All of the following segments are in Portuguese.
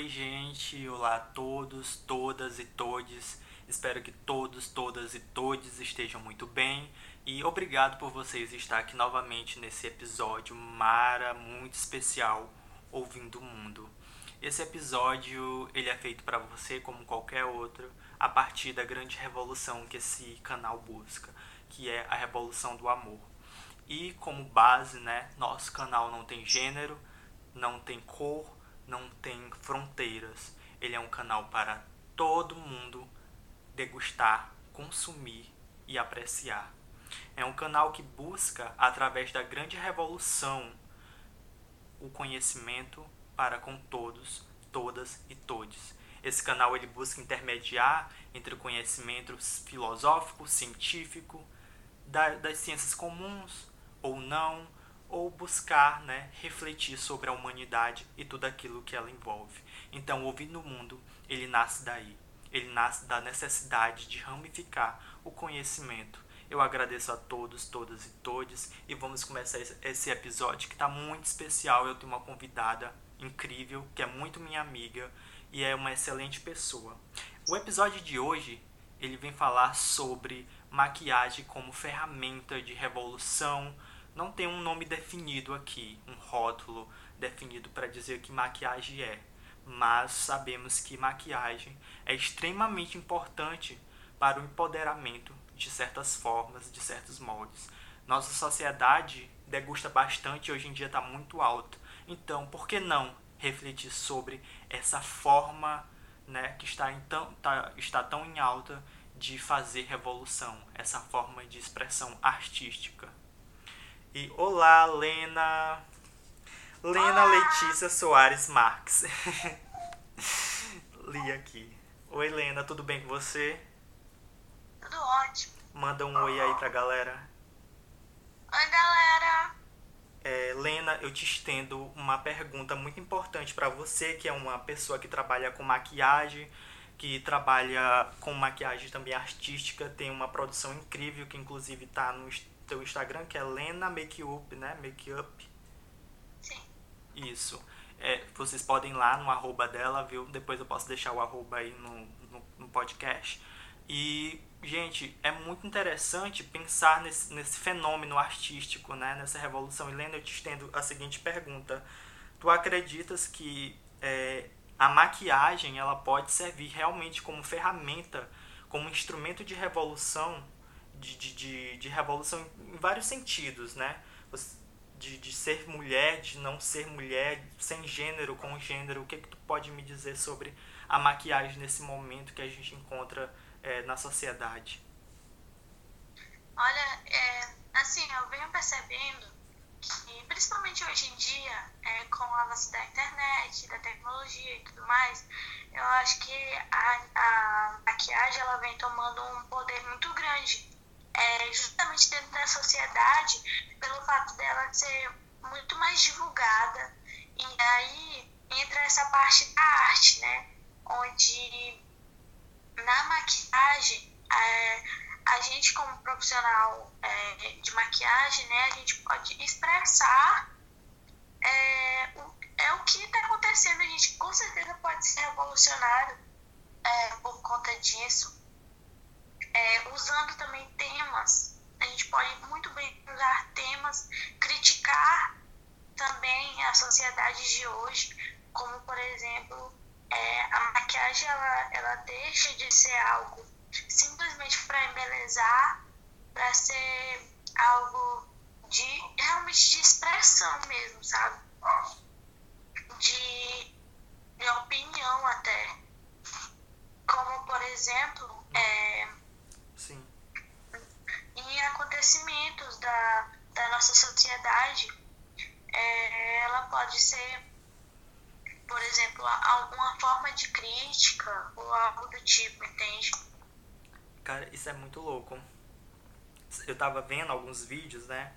Oi, gente. Olá a todos, todas e todes. Espero que todos, todas e todes estejam muito bem. E obrigado por vocês estar aqui novamente nesse episódio mara, muito especial, Ouvindo o Mundo. Esse episódio ele é feito para você como qualquer outro, a partir da grande revolução que esse canal busca, que é a revolução do amor. E como base, né, nosso canal não tem gênero, não tem cor, não tem fronteiras. Ele é um canal para todo mundo degustar, consumir e apreciar. É um canal que busca, através da grande revolução, o conhecimento para com todos, todas e todes. Esse canal ele busca intermediar entre o conhecimento filosófico, científico, das ciências comuns ou não, ou buscar né, refletir sobre a humanidade e tudo aquilo que ela envolve. Então, o Ouvir no Mundo, ele nasce daí. Ele nasce da necessidade de ramificar o conhecimento. Eu agradeço a todos, todas e todes e vamos começar esse episódio que está muito especial. Eu tenho uma convidada incrível, que é muito minha amiga e é uma excelente pessoa. O episódio de hoje, ele vem falar sobre maquiagem como ferramenta de revolução, não tem um nome definido aqui, um rótulo definido para dizer que maquiagem é, mas sabemos que maquiagem é extremamente importante para o empoderamento de certas formas, de certos moldes. Nossa sociedade degusta bastante e hoje em dia está muito alto. Então, por que não refletir sobre essa forma né, que está, então, tá, está tão em alta de fazer revolução, essa forma de expressão artística? E olá, Lena. Lena. Letícia Soares Marques. Li aqui. Oi, Lena, tudo bem com você? Tudo ótimo. Manda um oi aí pra galera. Oi, galera. É, Lena, eu te estendo uma pergunta muito importante para você, que é uma pessoa que trabalha com maquiagem, que trabalha com maquiagem também artística, tem uma produção incrível que inclusive está no teu Instagram, que é Lena Makeup, né? Makeup. Sim. Isso. É, vocês podem ir lá no arroba dela, viu? Depois eu posso deixar o arroba aí no, no, no podcast. E, gente, é muito interessante pensar nesse, nesse fenômeno artístico, né? Nessa revolução. E, Lena, eu te estendo a seguinte pergunta. Tu acreditas que é, a maquiagem ela pode servir realmente como ferramenta, como instrumento de revolução de, de, de, de revolução em vários sentidos, né? De, de ser mulher, de não ser mulher, sem gênero, com gênero. O que, que tu pode me dizer sobre a maquiagem nesse momento que a gente encontra é, na sociedade? Olha, é, assim, eu venho percebendo que, principalmente hoje em dia, é, com o avanço da internet, da tecnologia e tudo mais, eu acho que a, a maquiagem ela vem tomando um poder muito grande é, justamente dentro da sociedade, pelo fato dela ser muito mais divulgada. E aí entra essa parte da arte, né? Onde na maquiagem, é, a gente como profissional é, de maquiagem, né, a gente pode expressar é, o, é o que está acontecendo. A gente com certeza pode ser revolucionário é, por conta disso é, usando também temas. A gente pode muito bem usar temas, criticar também a sociedade de hoje, como por exemplo, é, a maquiagem ela, ela deixa de ser algo simplesmente para embelezar, para ser algo de realmente de expressão mesmo, sabe? De, de opinião até. Como por exemplo, é, acontecimentos da, da nossa sociedade, é, ela pode ser, por exemplo, alguma forma de crítica ou algo do tipo, entende? Cara, isso é muito louco. Eu tava vendo alguns vídeos, né?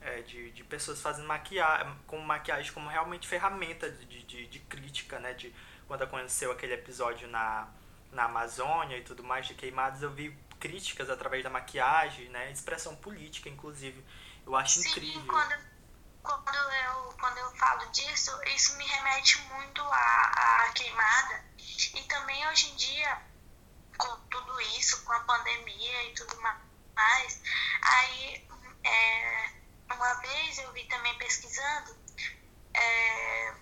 É, de, de pessoas fazendo maquiagem, com maquiagem como realmente ferramenta de, de, de crítica, né? De, quando aconteceu aquele episódio na, na Amazônia e tudo mais de queimadas, eu vi críticas através da maquiagem, né? Expressão política, inclusive. Eu acho Sim, incrível. Quando, quando eu, quando eu falo disso, isso me remete muito à, à queimada. E também hoje em dia, com tudo isso, com a pandemia e tudo mais, aí é, uma vez eu vi também pesquisando, é,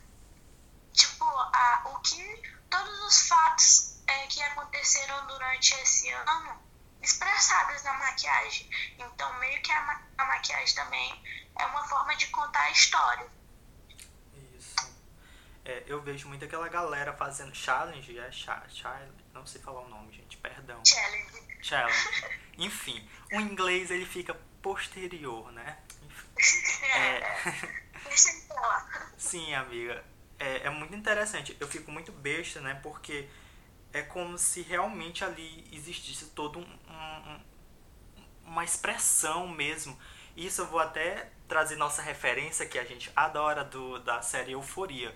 tipo, a, o que todos os fatos é, que aconteceram durante esse ano expressadas na maquiagem. Então, meio que a, ma a maquiagem também é uma forma de contar a história. Isso. É, eu vejo muito aquela galera fazendo challenge, é challenge, não sei falar o nome, gente, perdão. Challenge. Challenge. Enfim, o inglês ele fica posterior, né? Enfim. É. é... Sim, amiga. É, é muito interessante. Eu fico muito besta, né? Porque é como se realmente ali existisse todo um, um, uma expressão mesmo. Isso eu vou até trazer nossa referência que a gente adora do, da série Euforia.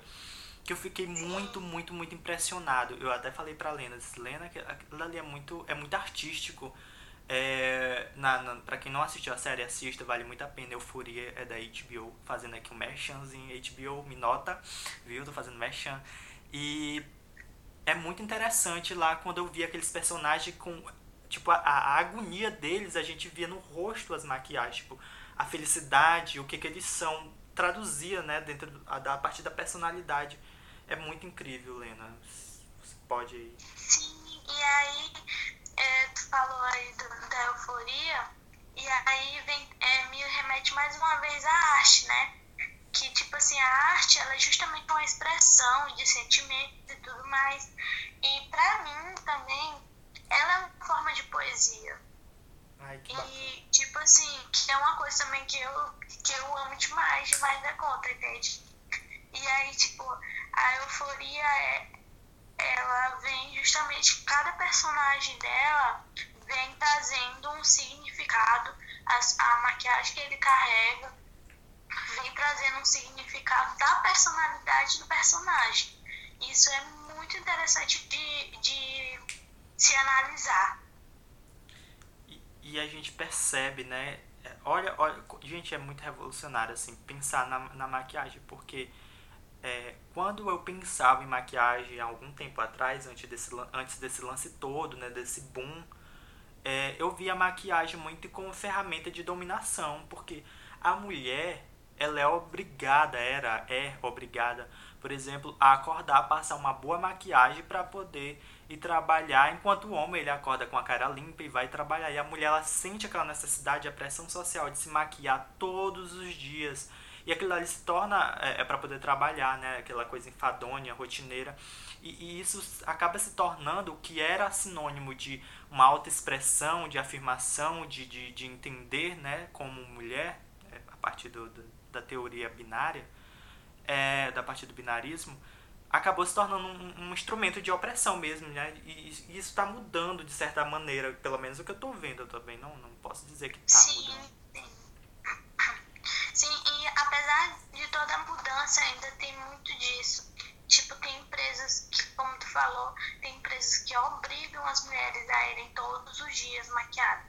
Que eu fiquei muito, muito, muito impressionado. Eu até falei pra Lena, disse, Lena, aquilo ali é muito, é muito artístico. É, na, na, pra quem não assistiu a série, assista, vale muito a pena. Euforia é da HBO, fazendo aqui um merchanzinho. HBO, me nota, viu? Tô fazendo merchan. E é muito interessante lá quando eu vi aqueles personagens com. Tipo, a, a agonia deles, a gente via no rosto as maquiagens. Tipo, a felicidade, o que, que eles são, traduzia, né, dentro da, a partir da personalidade. É muito incrível, Lena. Você pode. Sim, e aí é, tu falou aí do, da euforia, e aí vem, é, me remete mais uma vez à arte, né? Que, tipo assim, a arte, ela é justamente uma expressão de sentimentos e tudo mais. E pra mim também, ela é uma forma de poesia. Ai, e, tipo assim, que é uma coisa também que eu, que eu amo demais, demais da conta, entende? E aí, tipo, a euforia é, ela vem justamente cada personagem dela vem trazendo um significado a, a maquiagem que ele carrega vem trazendo um significado da personalidade do personagem. Isso é muito interessante de, de se analisar. E, e a gente percebe né? Olha, olha gente é muito revolucionário assim pensar na, na maquiagem porque é, quando eu pensava em maquiagem há algum tempo atrás, antes desse, antes desse lance todo, né, desse boom, é, eu via a maquiagem muito como ferramenta de dominação, porque a mulher, ela é obrigada, era, é obrigada, por exemplo, a acordar, passar uma boa maquiagem para poder ir trabalhar, enquanto o homem ele acorda com a cara limpa e vai trabalhar. E a mulher ela sente aquela necessidade, a pressão social de se maquiar todos os dias e aquilo ali se torna é, é para poder trabalhar, né? Aquela coisa enfadonha, rotineira. E, e, isso acaba se tornando o que era sinônimo de uma autoexpressão, de afirmação, de, de, de entender, né? Como mulher, é, a partir do, do, da teoria binária, é, da partir do binarismo, acabou se tornando um, um, instrumento de opressão mesmo, né? E, e isso está mudando de certa maneira, pelo menos o que eu estou vendo. Também não, não posso dizer que está mudando. Sim, e apesar de toda a mudança, ainda tem muito disso. Tipo, tem empresas que, como tu falou, tem empresas que obrigam as mulheres a irem todos os dias maquiadas.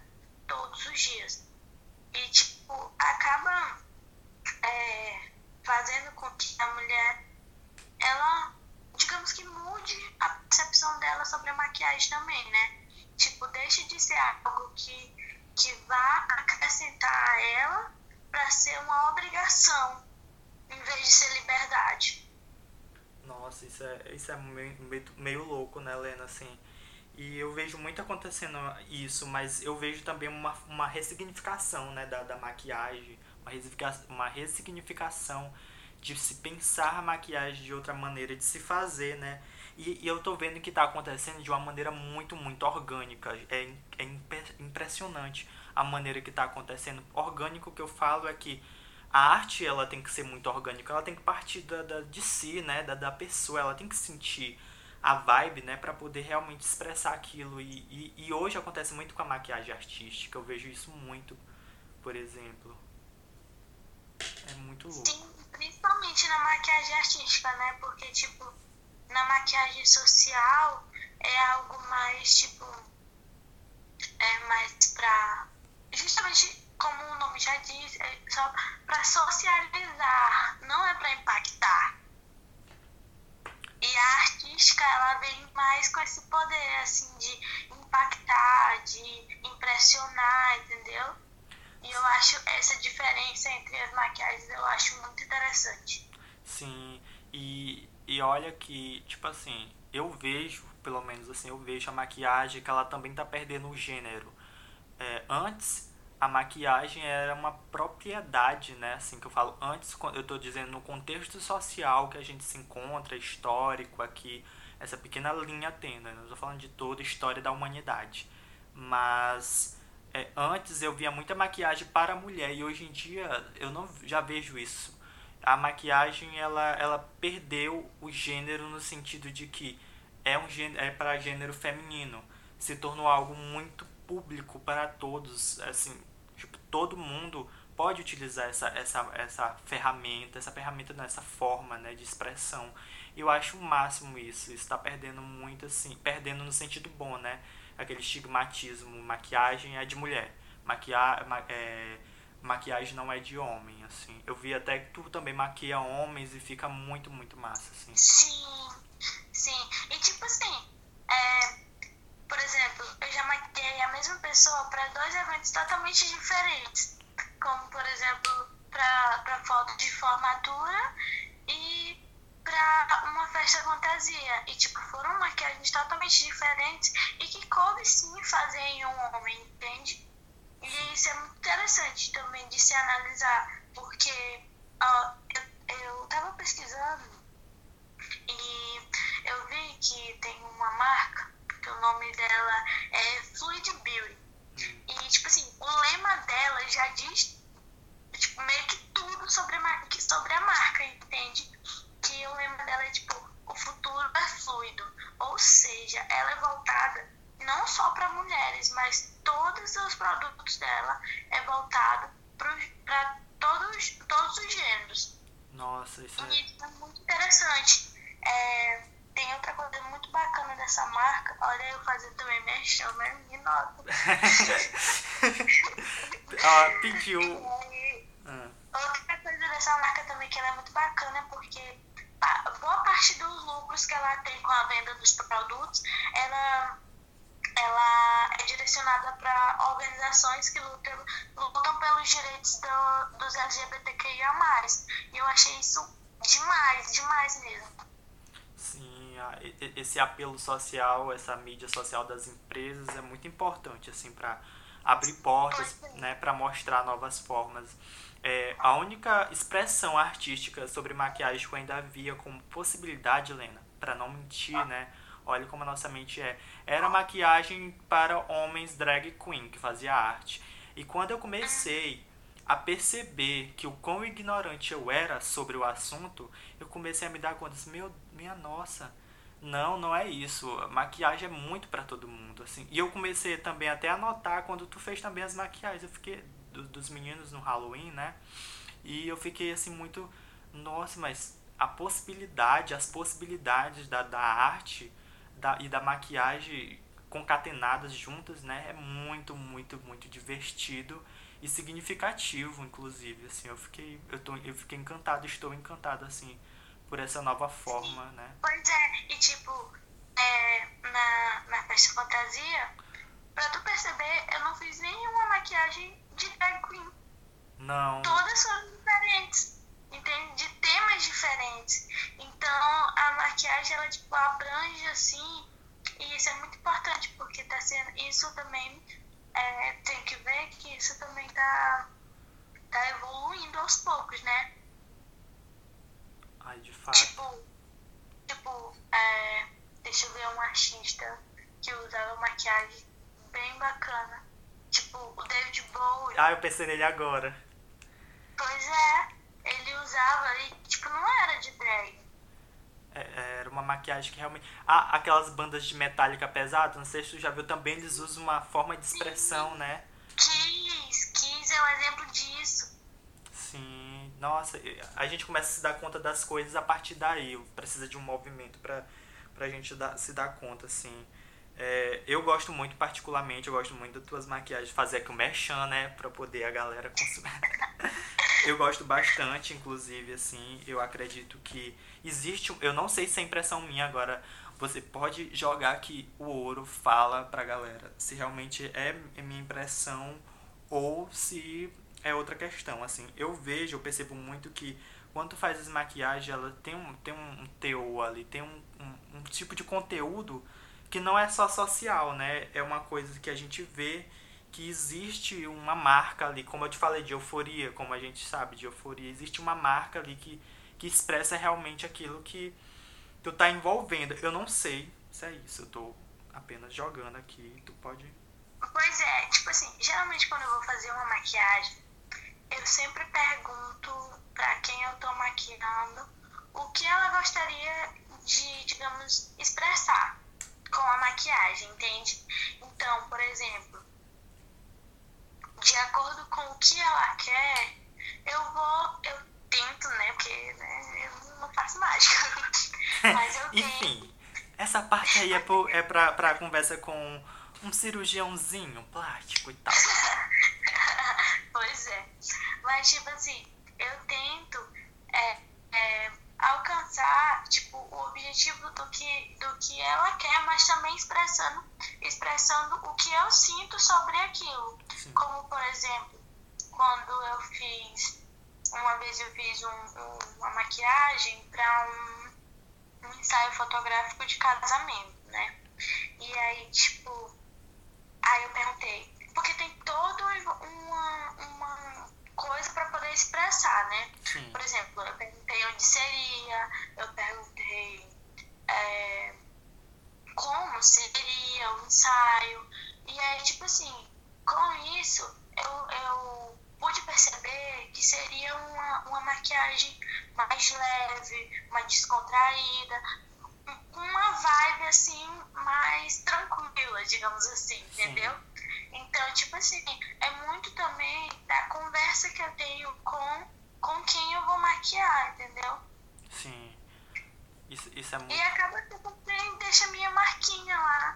Todos os dias. E, tipo, acaba é, fazendo com que a mulher, ela, digamos que mude a percepção dela sobre a maquiagem também, né? Tipo, deixe de ser algo que, que vá acrescentar a ela para ser uma obrigação em vez de ser liberdade. Nossa, isso é, isso é meio, meio, meio louco, né, Helena? Assim, e eu vejo muito acontecendo isso, mas eu vejo também uma, uma ressignificação né, da, da maquiagem, uma ressignificação, de se pensar a maquiagem de outra maneira, de se fazer, né? E, e eu tô vendo que está acontecendo de uma maneira muito, muito orgânica. É, é impressionante a maneira que está acontecendo. Orgânico que eu falo é que a arte ela tem que ser muito orgânica, ela tem que partir da, da de si, né, da, da pessoa, ela tem que sentir a vibe, né, para poder realmente expressar aquilo. E, e, e, hoje acontece muito com a maquiagem artística, eu vejo isso muito, por exemplo. É muito louco. Sim, principalmente na maquiagem artística, né, porque, tipo, na maquiagem social é algo mais, tipo, é mais pra justamente como o nome já diz, é só para socializar, não é para impactar. E a artística, ela vem mais com esse poder, assim, de impactar, de impressionar, entendeu? E eu acho essa diferença entre as maquiagens, eu acho muito interessante. Sim, e, e olha que, tipo assim, eu vejo, pelo menos assim, eu vejo a maquiagem que ela também tá perdendo o gênero. É, antes, a maquiagem era uma propriedade, né? Assim que eu falo antes, eu estou dizendo no contexto social que a gente se encontra, histórico aqui, essa pequena linha tendo, né? não estou falando de toda a história da humanidade. Mas é, antes eu via muita maquiagem para mulher e hoje em dia eu não já vejo isso. A maquiagem ela, ela perdeu o gênero no sentido de que é um é para gênero feminino, se tornou algo muito público para todos, assim, tipo, todo mundo pode utilizar essa, essa, essa ferramenta, essa ferramenta nessa forma, né, de expressão. Eu acho o máximo isso, está perdendo muito assim, perdendo no sentido bom, né? Aquele estigmatismo, maquiagem é de mulher, maquia, ma, é, maquiagem não é de homem, assim. Eu vi até que tu também maquia homens e fica muito, muito massa, assim. Sim, sim. E tipo assim, é, por exemplo, eu já maquiei a mesma pessoa para dois eventos totalmente diferentes. Como, por exemplo, para foto de formatura e para uma festa fantasia. E, tipo, foram maquiagens totalmente diferentes e que coube sim fazer em um homem, entende? E isso é muito interessante também de se analisar, porque uh, eu, eu tava pesquisando e eu vi que tem uma marca que o nome dela é Fluid Beauty. E, tipo assim, o lema dela já diz tipo, meio que tudo sobre a, sobre a marca, entende? Que o lema dela é tipo, o futuro é fluido. Ou seja, ela é voltada não só para mulheres, mas todos os produtos dela é voltado para todos, todos os gêneros. Nossa, isso é... E é muito interessante. É, tem outra coisa muito bacana dessa marca. Olha eu fazendo também minha chama, me nota. ah, pediu. E, ah. Outra coisa dessa marca também que ela é muito bacana porque boa parte dos lucros que ela tem com a venda dos produtos, ela ela é direcionada para organizações que lutam, lutam pelos direitos do, dos LGBTQIA+. E eu achei isso demais, demais mesmo. Sim, esse apelo social, essa mídia social das empresas é muito importante assim para abrir portas, né, para mostrar novas formas. É, a única expressão artística sobre maquiagem que eu ainda havia como possibilidade, Helena, para não mentir, né? Olha como a nossa mente é. Era maquiagem para homens drag queen que fazia arte. E quando eu comecei a perceber que o quão ignorante eu era sobre o assunto, eu comecei a me dar conta, assim, meu, minha nossa, não, não é isso. Maquiagem é muito para todo mundo, assim. E eu comecei também até a notar quando tu fez também as maquiagens, eu fiquei do, dos meninos no Halloween, né? E eu fiquei assim muito, nossa, mas a possibilidade, as possibilidades da, da arte da, e da maquiagem concatenadas juntas, né? É muito, muito, muito divertido e significativo, inclusive, assim, eu fiquei, eu, tô, eu fiquei encantado, estou encantado, assim, por essa nova forma, Sim. né? Pois é, e tipo, é, na, na festa fantasia, pra tu perceber, eu não fiz nenhuma maquiagem de drag queen. Não. Todas foram diferentes, entende? De temas diferentes. Então, a maquiagem, ela, tipo, abrange, assim, e isso é muito importante, porque tá sendo, isso também é, tem que ver que isso também tá, tá evoluindo aos poucos, né? Ai, de fato. Tipo, tipo é, deixa eu ver um artista que usava maquiagem bem bacana. Tipo, o David Bowie. Ah, eu pensei nele agora. Pois é, ele usava e, tipo, não era de drag. É, é, era uma maquiagem que realmente. Ah, aquelas bandas de metálica pesada, não sei se tu já viu também, eles usam uma forma de expressão, Sim. né? Kiss, Kiss é um exemplo disso. Sim, nossa, a gente começa a se dar conta das coisas a partir daí. Precisa de um movimento pra, pra gente dar, se dar conta, assim. É, eu gosto muito, particularmente, eu gosto muito das tuas maquiagens, fazer aqui o merchan, né, pra poder a galera consumir. eu gosto bastante, inclusive, assim, eu acredito que existe, eu não sei se é impressão minha agora, você pode jogar que o ouro fala pra galera se realmente é, é minha impressão ou se é outra questão, assim. Eu vejo, eu percebo muito que quando faz as maquiagens, ela tem um, tem um teor ali, tem um, um, um tipo de conteúdo que não é só social, né? É uma coisa que a gente vê que existe uma marca ali, como eu te falei de euforia, como a gente sabe de euforia, existe uma marca ali que, que expressa realmente aquilo que tu tá envolvendo. Eu não sei se é isso, eu tô apenas jogando aqui, tu pode. Pois é, tipo assim, geralmente quando eu vou fazer uma maquiagem, eu sempre pergunto para quem eu tô maquiando o que ela gostaria de, digamos, expressar com a maquiagem, entende? Então, por exemplo, de acordo com o que ela quer, eu vou, eu tento, né? Porque né, eu não faço mágica. Mas eu tento. Enfim, essa parte aí é, pro, é pra, pra conversa com um cirurgiãozinho plástico e tal. pois é. Mas, tipo assim, eu tento é, é, alcançar tipo o objetivo do que do que ela quer mas também expressando expressando o que eu sinto sobre aquilo Sim. como por exemplo quando eu fiz uma vez eu fiz um, um, uma maquiagem para um, um ensaio fotográfico de casamento né e aí tipo aí eu perguntei porque tem todo uma, uma coisa para poder expressar, né? Sim. Por exemplo, eu perguntei onde seria, eu perguntei é, como seria o ensaio. E aí, tipo assim, com isso, eu, eu pude perceber que seria uma, uma maquiagem mais leve, mais descontraída, uma vibe assim mais tranquila, digamos assim, entendeu? Sim. Então, tipo assim, é muito também da conversa que eu tenho com, com quem eu vou maquiar, entendeu? Sim. Isso, isso é muito. E acaba que também deixa minha marquinha lá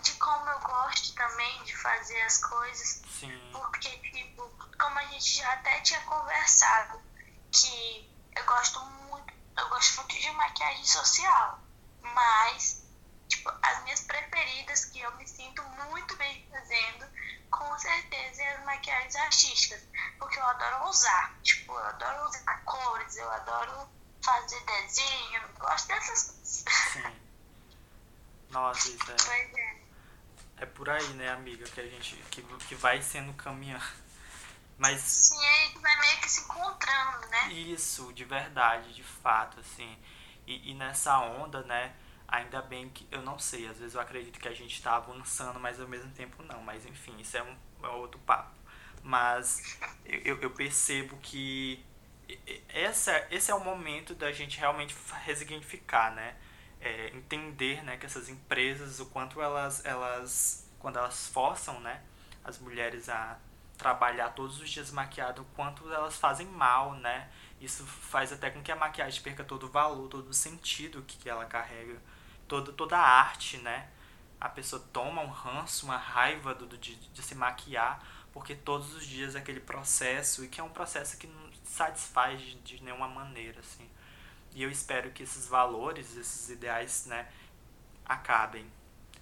de como eu gosto também de fazer as coisas. Sim. Porque, tipo, como a gente já até tinha conversado, que eu gosto muito, eu gosto muito de maquiagem social. Mas tipo, as minhas preferidas, que eu me sinto muito bem fazendo, com certeza é as maquiagens artísticas. Porque eu adoro usar. Tipo, eu adoro usar cores, eu adoro fazer desenho, eu gosto dessas coisas. Sim. Nossa, isso é. Pois é. É por aí, né, amiga, que a gente. que, que vai sendo caminhando. Mas. Sim, aí vai meio que se encontrando, né? Isso, de verdade, de fato, assim. E, e nessa onda, né? Ainda bem que eu não sei, às vezes eu acredito que a gente está avançando, mas ao mesmo tempo não. Mas enfim, isso é um, é outro papo. Mas eu, eu percebo que essa, esse é o momento da gente realmente resignificar, né? É, entender né, que essas empresas, o quanto elas, elas, quando elas forçam né, as mulheres a trabalhar todos os dias maquiado, o quanto elas fazem mal, né? Isso faz até com que a maquiagem perca todo o valor, todo o sentido que ela carrega toda, toda a arte, né? A pessoa toma um ranço, uma raiva do, de, de se maquiar, porque todos os dias é aquele processo, e que é um processo que não satisfaz de, de nenhuma maneira, assim. E eu espero que esses valores, esses ideais, né, acabem,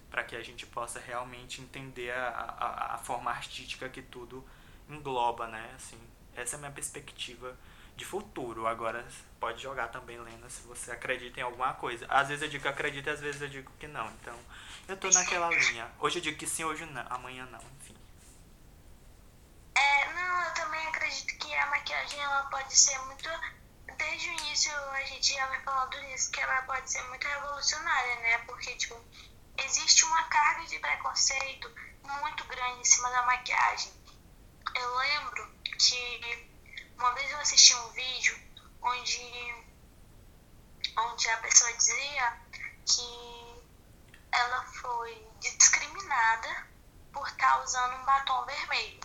para que a gente possa realmente entender a, a, a forma artística que tudo engloba, né, assim. Essa é a minha perspectiva de futuro. Agora pode jogar também, Lena, se você acredita em alguma coisa. Às vezes eu digo que acredito às vezes eu digo que não. Então, eu tô naquela linha. Hoje eu digo que sim, hoje não. Amanhã não, enfim. É, não, eu também acredito que a maquiagem ela pode ser muito. Desde o início a gente já vem falando nisso, que ela pode ser muito revolucionária, né? Porque, tipo, existe uma carga de preconceito muito grande em cima da maquiagem. Eu lembro que uma vez eu assisti um vídeo onde, onde a pessoa dizia que ela foi discriminada por estar tá usando um batom vermelho.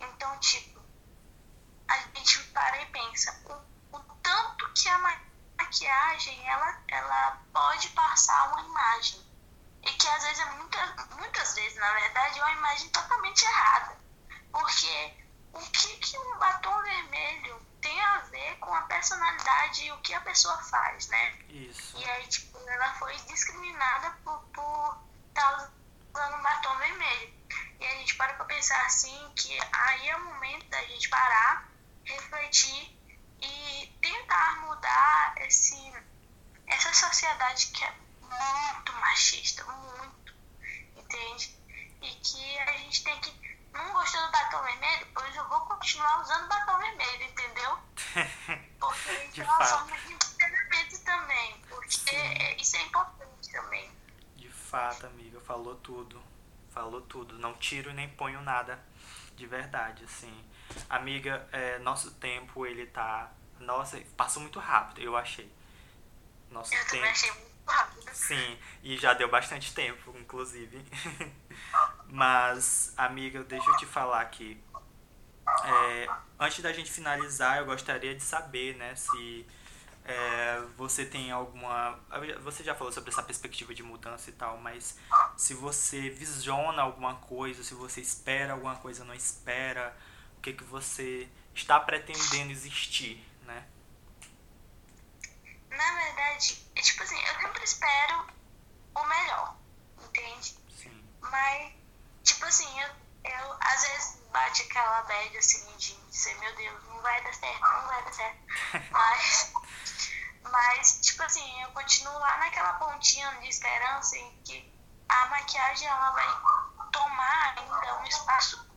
Então, tipo, a gente para e pensa o, o tanto que a maquiagem ela, ela pode passar uma imagem, e que às vezes é muita, muitas vezes, na verdade, é uma imagem totalmente errada. Porque o que, que um batom vermelho tem a ver com a personalidade e o que a pessoa faz, né? Isso. E aí, tipo, ela foi discriminada por por estar tá usando um batom vermelho. E a gente para pra pensar assim que aí é o momento da gente parar, refletir e tentar mudar esse, essa sociedade que é muito machista, muito, entende? E que a gente tem que não gostou do batom vermelho? Pois eu vou continuar usando batom vermelho, entendeu? Porque de é uma forma de treinamento também. Porque Sim. isso é importante também. De fato, amiga, falou tudo. Falou tudo. Não tiro nem ponho nada de verdade, assim. Amiga, é, nosso tempo, ele tá. Nossa, passou muito rápido, eu achei. Nosso eu tempo. também achei muito Sim, e já deu bastante tempo, inclusive. Mas, amiga, deixa eu te falar aqui. É, antes da gente finalizar, eu gostaria de saber, né, se é, você tem alguma. Você já falou sobre essa perspectiva de mudança e tal, mas se você visiona alguma coisa, se você espera alguma coisa, não espera, o que, que você está pretendendo existir? Na verdade, é tipo assim, eu sempre espero o melhor, entende? Sim. Mas tipo assim, eu, eu às vezes bate aquela bad assim de dizer, meu Deus, não vai dar certo, não vai dar certo. mas, mas, tipo assim, eu continuo lá naquela pontinha de esperança em que a maquiagem ela vai tomar ainda um espaço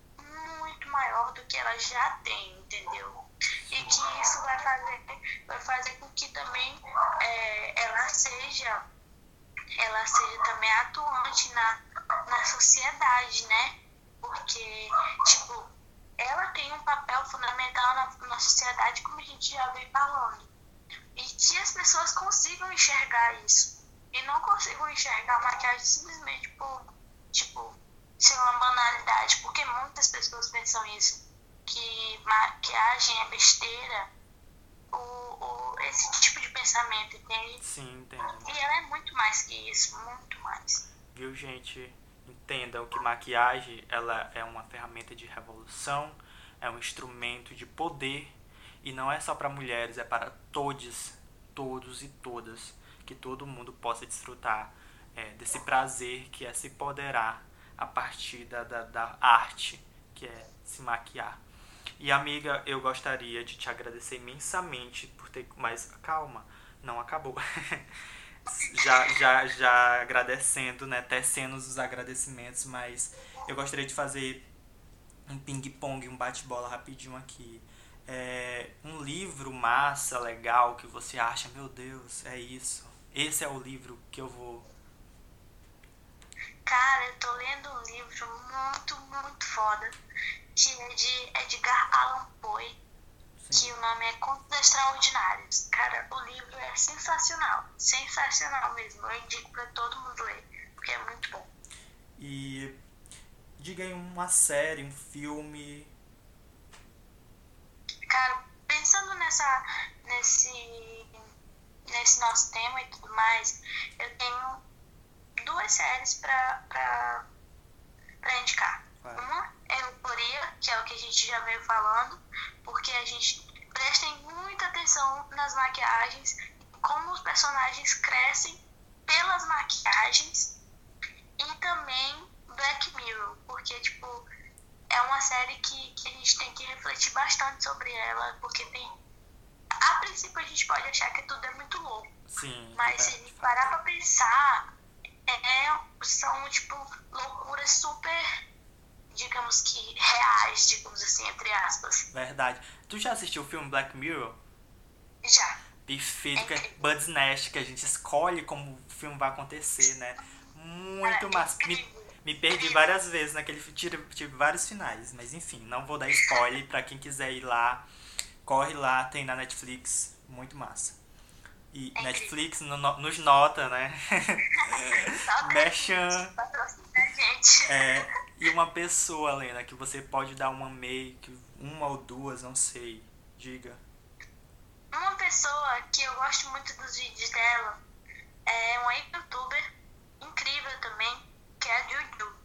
muito maior do que ela já tem, entendeu? E que isso vai fazer, vai fazer com que também é, ela seja ela seja também atuante na na sociedade, né? Porque, tipo, ela tem um papel fundamental na, na sociedade, como a gente já vem falando. E que as pessoas consigam enxergar isso. E não consigam enxergar maquiagem simplesmente por, tipo, ser uma banalidade. Porque muitas pessoas pensam isso. Que maquiagem é besteira. O, o, esse tipo de pensamento, entende? Sim, entendo. E ela é muito mais que isso, muito mais. Viu, gente? entendam que maquiagem ela é uma ferramenta de revolução, é um instrumento de poder e não é só para mulheres, é para todos, todos e todas, que todo mundo possa desfrutar é, desse prazer que é se poderar a partir da, da, da arte, que é se maquiar. E amiga, eu gostaria de te agradecer imensamente por ter. Mas calma, não acabou. já, já, já agradecendo, né? Tecendo os agradecimentos, mas eu gostaria de fazer um ping-pong, um bate-bola rapidinho aqui. É, um livro massa, legal, que você acha, meu Deus, é isso. Esse é o livro que eu vou. Cara, eu tô lendo um livro muito, muito foda, que é de Edgar Allan Poe que o nome é Contos Extraordinários. Cara, o livro é sensacional. Sensacional mesmo. Eu indico pra todo mundo ler, porque é muito bom. E diga aí uma série, um filme. Cara, pensando nessa. nesse. nesse nosso tema e tudo mais, eu tenho duas séries pra, pra, pra indicar. Uma é Euforia, que é o que a gente já veio falando, porque a gente prestem muita atenção nas maquiagens, como os personagens crescem pelas maquiagens e também Black Mirror, porque tipo é uma série que, que a gente tem que refletir bastante sobre ela, porque tem a princípio a gente pode achar que tudo é muito louco. Sim. Mas é, se parar pra pensar, é, são tipo loucuras super digamos que reais, digamos assim, entre aspas. Verdade. Tu já assistiu o filme Black Mirror? Já. Perfeito, que é Bud's que a gente escolhe como o filme vai acontecer, né? Muito é, massa. Me, me perdi várias vezes naquele tive, tive vários finais, mas enfim, não vou dar spoiler para quem quiser ir lá. Corre lá, tem na Netflix, muito massa. E é Netflix no, nos nota, né? Merchan. É, e uma pessoa, Lena, que você pode dar uma make, uma ou duas, não sei. Diga. Uma pessoa que eu gosto muito dos vídeos dela é uma youtuber incrível também, que é a Juju,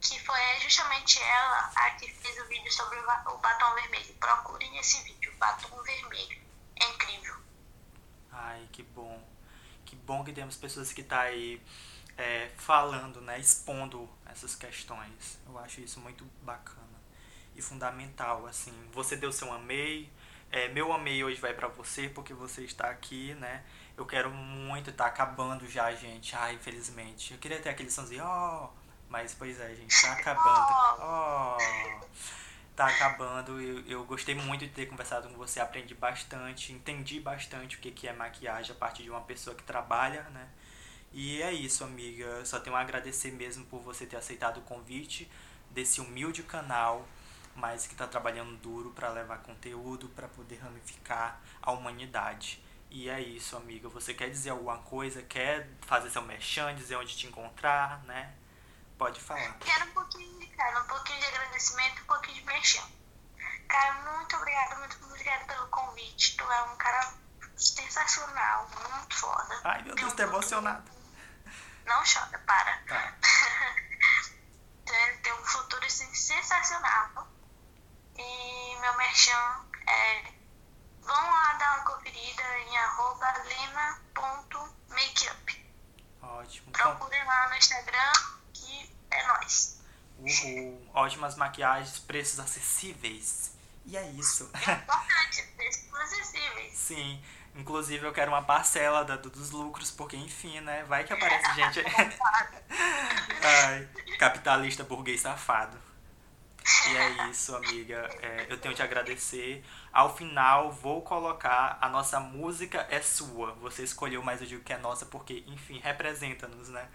que foi justamente ela a que fez o vídeo sobre o batom vermelho. Procurem esse vídeo, batom vermelho. É incrível. Ai, que bom. Que bom que temos pessoas que tá aí é, falando, né, expondo essas questões. Eu acho isso muito bacana e fundamental, assim. Você deu seu amei, é, meu amei hoje vai para você porque você está aqui, né? Eu quero muito, tá acabando já, gente. Ai, infelizmente. Eu queria ter aquele sonzinho, ó, oh, mas pois é, gente, tá acabando. Ó. Oh. Tá acabando. Eu, eu gostei muito de ter conversado com você, aprendi bastante, entendi bastante o que, que é maquiagem a partir de uma pessoa que trabalha, né? E é isso, amiga. Só tenho a agradecer mesmo por você ter aceitado o convite desse humilde canal, mas que está trabalhando duro para levar conteúdo, para poder ramificar a humanidade. E é isso, amiga. Você quer dizer alguma coisa? Quer fazer seu merchan, dizer onde te encontrar, né? Pode falar. Quero um pouquinho, cara, um pouquinho de agradecimento, um pouquinho de merchan. Cara, muito obrigada, muito obrigada pelo convite. Tu é um cara sensacional, muito foda. Ai, meu Deus, tô emocionado. Não chora, para. Tá. tem um futuro assim, sensacional. E meu merchan é. Vão lá dar uma conferida em arroba lena.makeup. Ótimo. Procurem lá no Instagram que é nóis. Uhul. Ótimas maquiagens, preços acessíveis. E é isso. É importante, preços acessíveis. Sim. Inclusive eu quero uma parcela da, dos lucros, porque enfim, né? Vai que aparece gente. Ai, capitalista burguês safado. E é isso, amiga. É, eu tenho que te agradecer. Ao final, vou colocar a nossa música é sua. Você escolheu, mas eu digo que é nossa porque, enfim, representa-nos, né?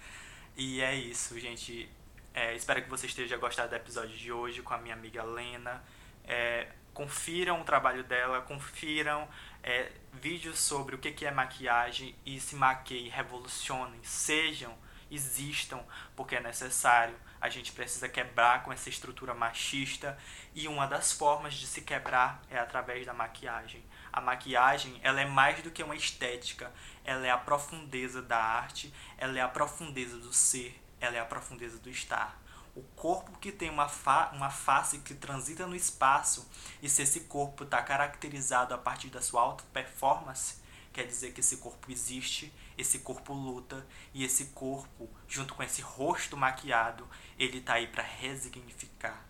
E é isso, gente. É, espero que você esteja gostado do episódio de hoje com a minha amiga Lena. É, confiram o trabalho dela, confiram é, vídeos sobre o que é maquiagem e se maquiem, revolucionem, sejam, existam, porque é necessário. A gente precisa quebrar com essa estrutura machista e uma das formas de se quebrar é através da maquiagem. A maquiagem, ela é mais do que uma estética, ela é a profundeza da arte, ela é a profundeza do ser, ela é a profundeza do estar o corpo que tem uma, fa uma face que transita no espaço, e se esse corpo está caracterizado a partir da sua alta performance, quer dizer que esse corpo existe, esse corpo luta, e esse corpo, junto com esse rosto maquiado, ele está aí para resignificar.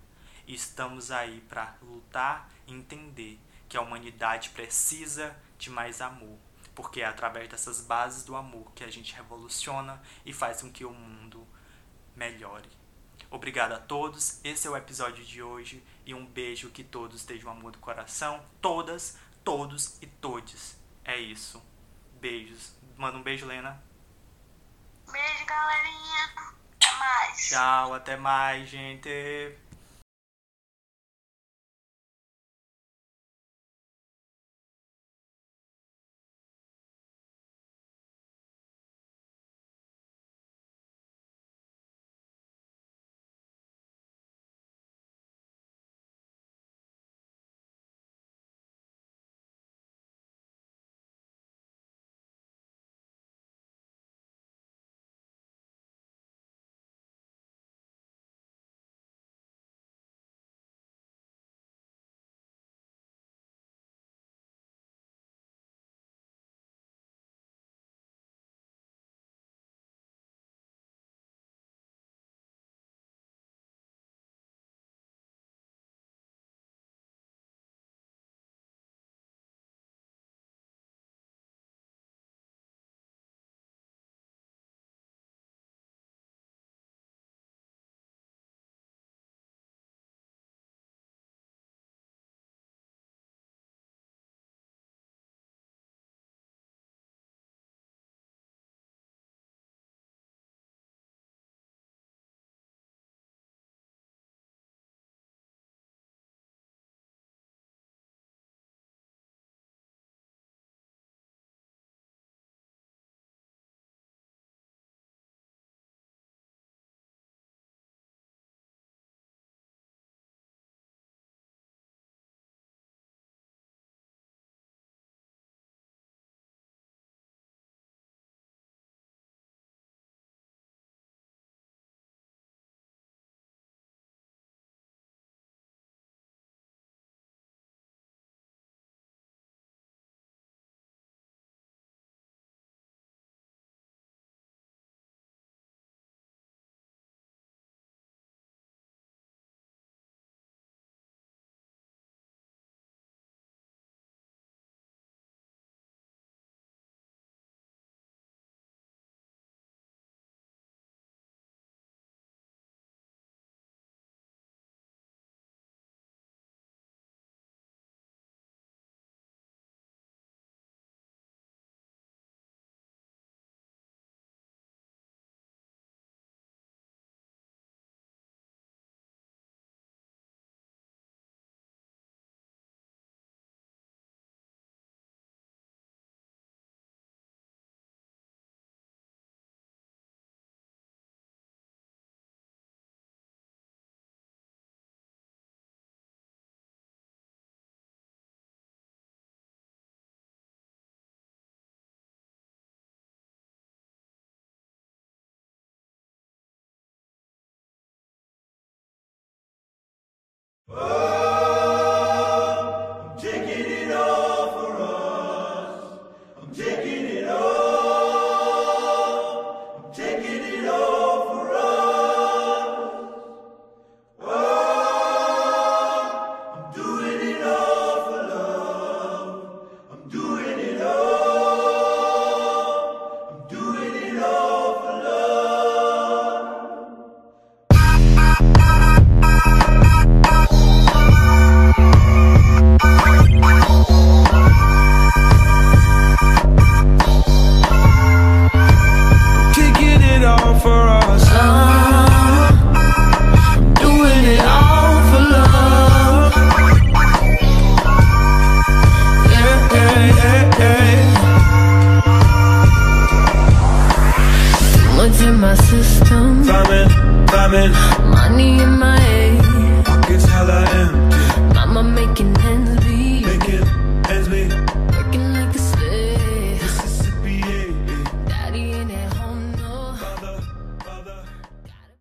E estamos aí para lutar e entender que a humanidade precisa de mais amor, porque é através dessas bases do amor que a gente revoluciona e faz com que o mundo melhore. Obrigado a todos. Esse é o episódio de hoje e um beijo que todos estejam amor do coração. Todas, todos e todes. É isso. Beijos. Manda um beijo, Lena. Beijo, galerinha. Até mais. Tchau, até mais, gente.